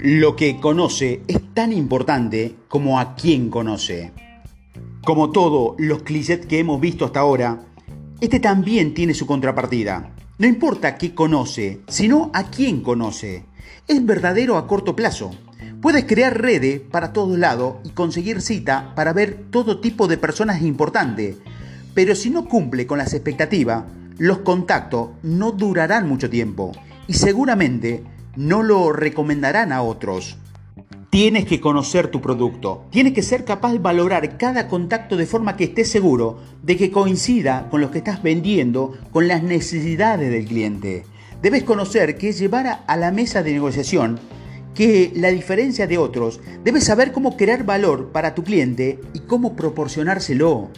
Lo que conoce es tan importante como a quien conoce. Como todos los clichés que hemos visto hasta ahora, este también tiene su contrapartida. No importa qué conoce, sino a quién conoce. Es verdadero a corto plazo. Puedes crear redes para todos lados y conseguir cita para ver todo tipo de personas importantes. Pero si no cumple con las expectativas, los contactos no durarán mucho tiempo y seguramente no lo recomendarán a otros. Tienes que conocer tu producto, tienes que ser capaz de valorar cada contacto de forma que estés seguro de que coincida con lo que estás vendiendo, con las necesidades del cliente. Debes conocer qué es llevar a la mesa de negociación, que la diferencia de otros, debes saber cómo crear valor para tu cliente y cómo proporcionárselo.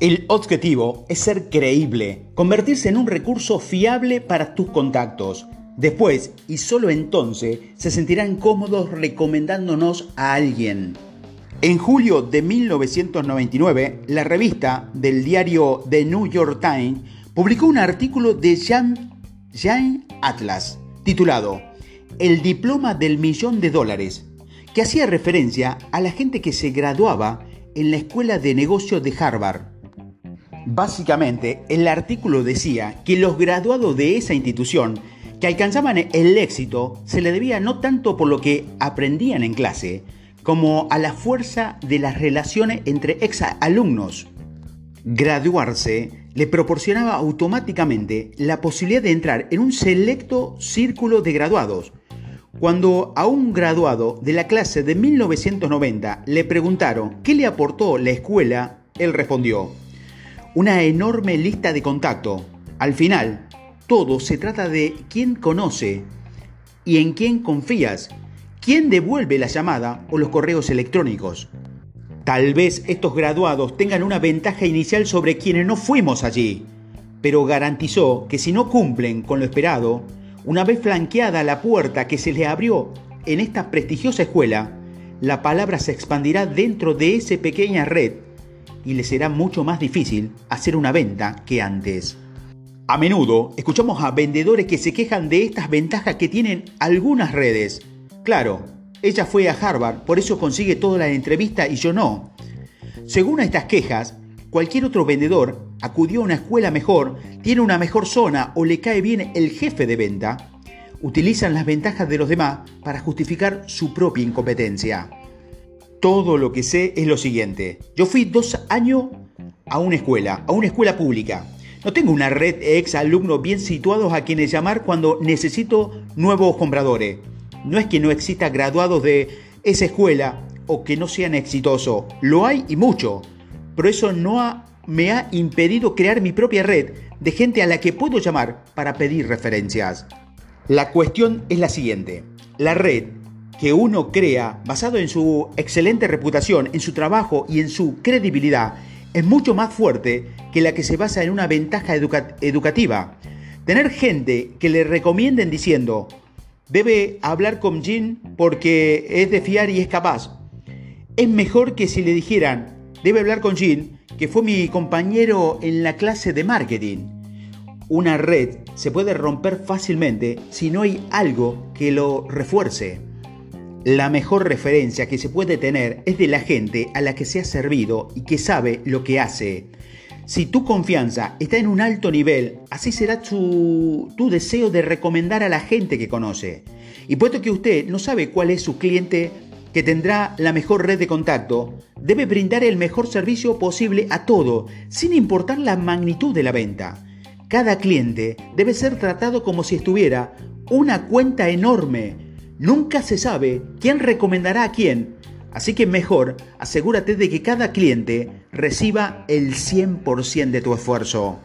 El objetivo es ser creíble, convertirse en un recurso fiable para tus contactos. Después, y solo entonces, se sentirán cómodos recomendándonos a alguien. En julio de 1999, la revista del diario The New York Times publicó un artículo de Jean, Jean Atlas titulado El diploma del millón de dólares, que hacía referencia a la gente que se graduaba en la escuela de negocios de Harvard. Básicamente, el artículo decía que los graduados de esa institución que alcanzaban el éxito se le debía no tanto por lo que aprendían en clase, como a la fuerza de las relaciones entre ex alumnos. Graduarse le proporcionaba automáticamente la posibilidad de entrar en un selecto círculo de graduados. Cuando a un graduado de la clase de 1990 le preguntaron qué le aportó la escuela, él respondió, una enorme lista de contacto. Al final, todo se trata de quién conoce y en quién confías, quién devuelve la llamada o los correos electrónicos. Tal vez estos graduados tengan una ventaja inicial sobre quienes no fuimos allí, pero garantizó que si no cumplen con lo esperado, una vez flanqueada la puerta que se les abrió en esta prestigiosa escuela, la palabra se expandirá dentro de esa pequeña red y les será mucho más difícil hacer una venta que antes. A menudo escuchamos a vendedores que se quejan de estas ventajas que tienen algunas redes. Claro, ella fue a Harvard, por eso consigue toda la entrevista y yo no. Según estas quejas, cualquier otro vendedor acudió a una escuela mejor, tiene una mejor zona o le cae bien el jefe de venta. Utilizan las ventajas de los demás para justificar su propia incompetencia. Todo lo que sé es lo siguiente. Yo fui dos años a una escuela, a una escuela pública. No tengo una red ex alumnos bien situados a quienes llamar cuando necesito nuevos compradores. No es que no exista graduados de esa escuela o que no sean exitosos. Lo hay y mucho. Pero eso no me ha impedido crear mi propia red de gente a la que puedo llamar para pedir referencias. La cuestión es la siguiente. La red que uno crea basado en su excelente reputación, en su trabajo y en su credibilidad es mucho más fuerte que la que se basa en una ventaja educativa. Tener gente que le recomienden diciendo, debe hablar con Jin porque es de fiar y es capaz. Es mejor que si le dijeran, debe hablar con Jin, que fue mi compañero en la clase de marketing. Una red se puede romper fácilmente si no hay algo que lo refuerce. La mejor referencia que se puede tener es de la gente a la que se ha servido y que sabe lo que hace. Si tu confianza está en un alto nivel, así será tu, deseo de recomendar a la gente que conoce. Y puesto que usted no sabe cuál es su cliente que tendrá la mejor red de contacto, debe brindar el mejor servicio posible a todo, sin importar la magnitud de la venta. Cada cliente debe ser tratado como si estuviera una cuenta enorme Nunca se sabe quién recomendará a quién, así que mejor asegúrate de que cada cliente reciba el 100% de tu esfuerzo.